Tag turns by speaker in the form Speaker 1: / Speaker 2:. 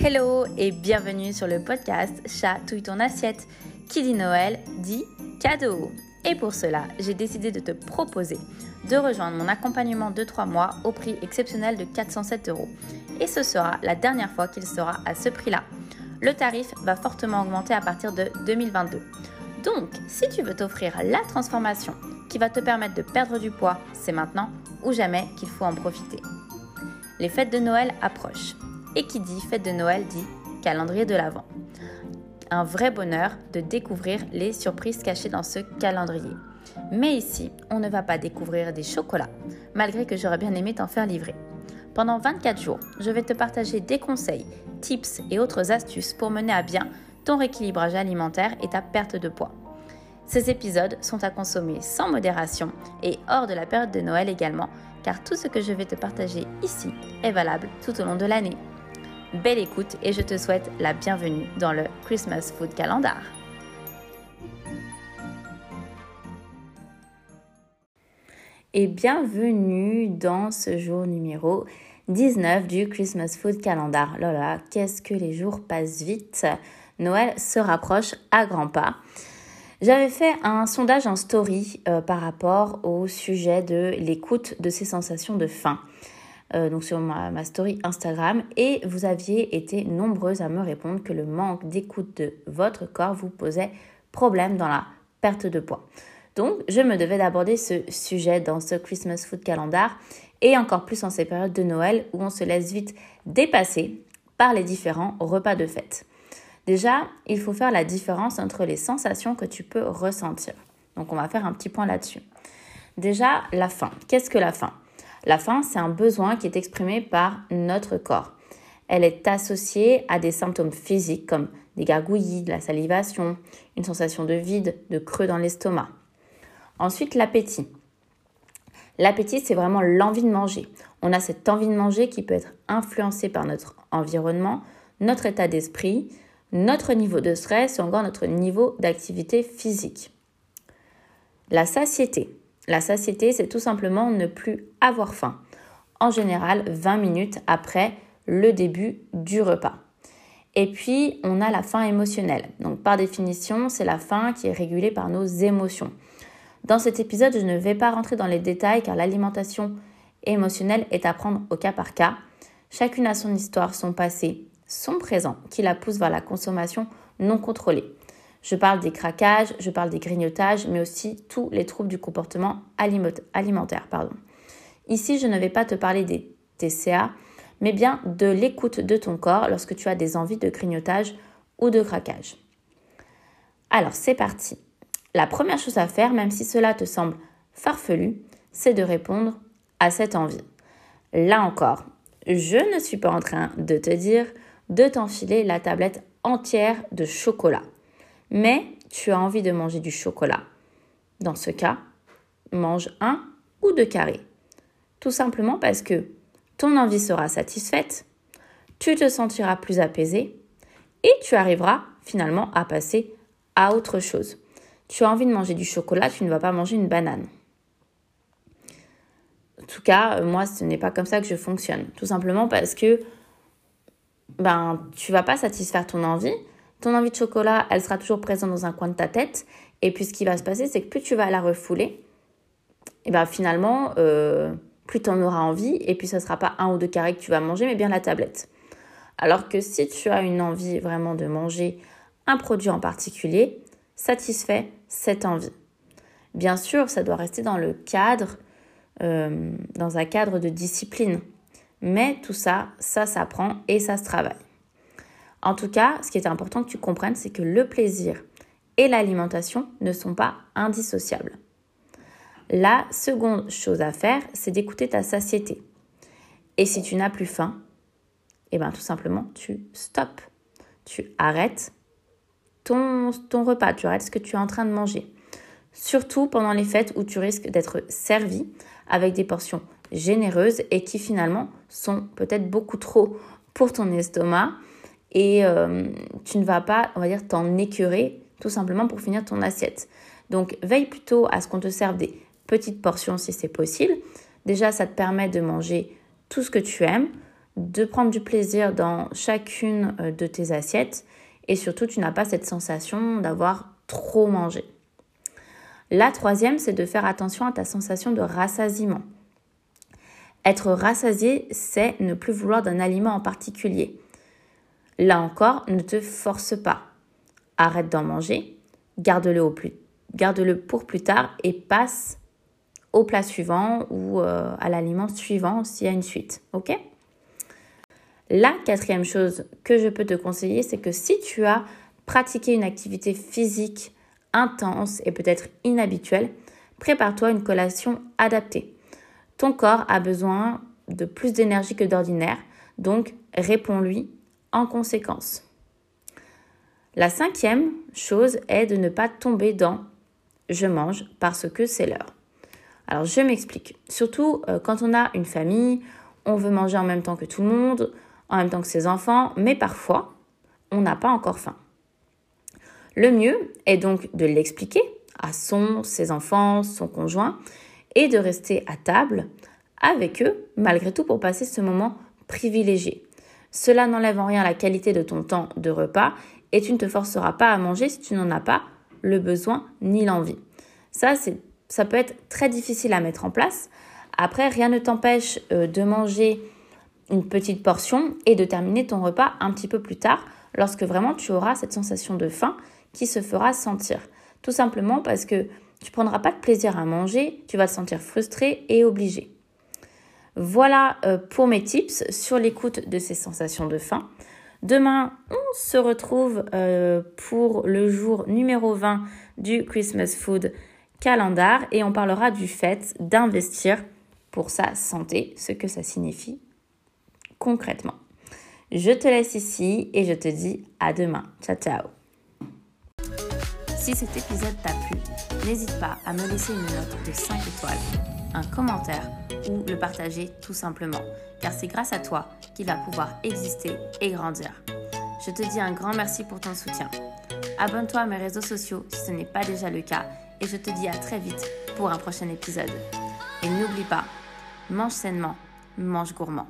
Speaker 1: Hello et bienvenue sur le podcast Chatouille ton assiette. Qui dit Noël dit cadeau. Et pour cela, j'ai décidé de te proposer de rejoindre mon accompagnement de 3 mois au prix exceptionnel de 407 euros. Et ce sera la dernière fois qu'il sera à ce prix-là. Le tarif va fortement augmenter à partir de 2022. Donc, si tu veux t'offrir la transformation qui va te permettre de perdre du poids, c'est maintenant ou jamais qu'il faut en profiter. Les fêtes de Noël approchent. Et qui dit fête de Noël dit calendrier de l'Avent. Un vrai bonheur de découvrir les surprises cachées dans ce calendrier. Mais ici, on ne va pas découvrir des chocolats, malgré que j'aurais bien aimé t'en faire livrer. Pendant 24 jours, je vais te partager des conseils, tips et autres astuces pour mener à bien ton rééquilibrage alimentaire et ta perte de poids. Ces épisodes sont à consommer sans modération et hors de la période de Noël également, car tout ce que je vais te partager ici est valable tout au long de l'année. Belle écoute et je te souhaite la bienvenue dans le Christmas Food Calendar. Et bienvenue dans ce jour numéro 19 du Christmas Food Calendar. Lola, qu'est-ce que les jours passent vite. Noël se rapproche à grands pas. J'avais fait un sondage en story euh, par rapport au sujet de l'écoute de ces sensations de faim. Euh, donc sur ma, story Instagram et vous aviez été nombreuses à me répondre que le manque d'écoute de votre corps vous posait problème dans la perte de poids. Donc je me devais d'aborder ce sujet dans ce Christmas Food Calendar et encore plus en ces périodes de Noël où on se laisse vite dépasser par les différents repas de fête. Déjà, il faut faire la différence entre les sensations que tu peux ressentir. Donc on va faire un petit point là-dessus. Déjà, la faim. Qu'est-ce que la faim? La faim, c'est un besoin qui est exprimé par notre corps. Elle est associée à des symptômes physiques comme des gargouillis, de la salivation, une sensation de vide, de creux dans l'estomac. Ensuite, l'appétit. L'appétit, c'est vraiment l'envie de manger. On a cette envie de manger qui peut être influencée par notre environnement, notre état d'esprit, notre niveau de stress ou encore notre niveau d'activité physique. La satiété. La satiété, c'est tout simplement ne plus avoir faim. En général, 20 minutes après le début du repas. Et puis, on a la faim émotionnelle. Donc, par définition, c'est la faim qui est régulée par nos émotions. Dans cet épisode, je ne vais pas rentrer dans les détails car l'alimentation émotionnelle est à prendre au cas par cas. Chacune a son histoire, son passé, son présent qui la pousse vers la consommation non contrôlée. Je parle des craquages, je parle des grignotages, mais aussi tous les troubles du comportement alimentaire. Ici, je ne vais pas te parler des TCA, mais bien de l'écoute de ton corps lorsque tu as des envies de grignotage ou de craquage. Alors, c'est parti. La première chose à faire, même si cela te semble farfelu, c'est de répondre à cette envie. Là encore, je ne suis pas en train de te dire de t'enfiler la tablette entière de chocolat mais tu as envie de manger du chocolat. Dans ce cas, mange un ou deux carrés. Tout simplement parce que ton envie sera satisfaite, tu te sentiras plus apaisé et tu arriveras finalement à passer à autre chose. Tu as envie de manger du chocolat, tu ne vas pas manger une banane. En tout cas, moi, ce n'est pas comme ça que je fonctionne. Tout simplement parce que ben, tu vas pas satisfaire ton envie, ton envie de chocolat, elle sera toujours présente dans un coin de ta tête. Et puis ce qui va se passer, c'est que plus tu vas la refouler, et ben finalement, euh, plus tu en auras envie. Et puis ce ne sera pas un ou deux carrés que tu vas manger, mais bien la tablette. Alors que si tu as une envie vraiment de manger un produit en particulier, satisfait cette envie. Bien sûr, ça doit rester dans le cadre, euh, dans un cadre de discipline. Mais tout ça, ça s'apprend et ça se travaille. En tout cas, ce qui est important que tu comprennes, c'est que le plaisir et l'alimentation ne sont pas indissociables. La seconde chose à faire, c'est d'écouter ta satiété. Et si tu n'as plus faim, eh bien tout simplement, tu stops. Tu arrêtes ton, ton repas, tu arrêtes ce que tu es en train de manger. Surtout pendant les fêtes où tu risques d'être servi avec des portions généreuses et qui finalement sont peut-être beaucoup trop pour ton estomac et euh, tu ne vas pas, on va dire, t'en écœurer tout simplement pour finir ton assiette. Donc veille plutôt à ce qu'on te serve des petites portions si c'est possible. Déjà, ça te permet de manger tout ce que tu aimes, de prendre du plaisir dans chacune euh, de tes assiettes et surtout tu n'as pas cette sensation d'avoir trop mangé. La troisième, c'est de faire attention à ta sensation de rassasiement. Être rassasié, c'est ne plus vouloir d'un aliment en particulier. Là encore, ne te force pas. Arrête d'en manger, garde-le, garde pour plus tard et passe au plat suivant ou euh, à l'aliment suivant s'il y a une suite. Ok? La quatrième chose que je peux te conseiller, c'est que si tu as pratiqué une activité physique intense et peut-être inhabituelle, prépare-toi une collation adaptée. Ton corps a besoin de plus d'énergie que d'ordinaire, donc réponds-lui en conséquence. La cinquième chose est de ne pas tomber dans je mange parce que c'est l'heure. Alors je m'explique. Surtout euh, quand on a une famille, on veut manger en même temps que tout le monde, en même temps que ses enfants, mais parfois on n'a pas encore faim. Le mieux est donc de l'expliquer à son, ses enfants, son conjoint, et de rester à table avec eux, malgré tout, pour passer ce moment privilégié. Cela n'enlève en rien la qualité de ton temps de repas et tu ne te forceras pas à manger si tu n'en as pas le besoin ni l'envie. Ça, ça peut être très difficile à mettre en place. Après, rien ne t'empêche euh, de manger une petite portion et de terminer ton repas un petit peu plus tard lorsque vraiment tu auras cette sensation de faim qui se fera sentir. Tout simplement parce que tu prendras pas de plaisir à manger, tu vas te sentir frustré et obligé. Voilà euh, pour mes tips sur l'écoute de ces sensations de faim. Demain, on se retrouve euh, pour le jour numéro 20 du Christmas Food Calendar et on parlera du fait d'investir pour sa santé, ce que ça signifie concrètement. Je te laisse ici et je te dis à demain. Ciao ciao si cet épisode t'a plu, n'hésite pas à me laisser une note de 5 étoiles, un commentaire ou le partager tout simplement, car c'est grâce à toi qu'il va pouvoir exister et grandir. Je te dis un grand merci pour ton soutien. Abonne-toi à mes réseaux sociaux si ce n'est pas déjà le cas et je te dis à très vite pour un prochain épisode. Et n'oublie pas, mange sainement, mange gourmand.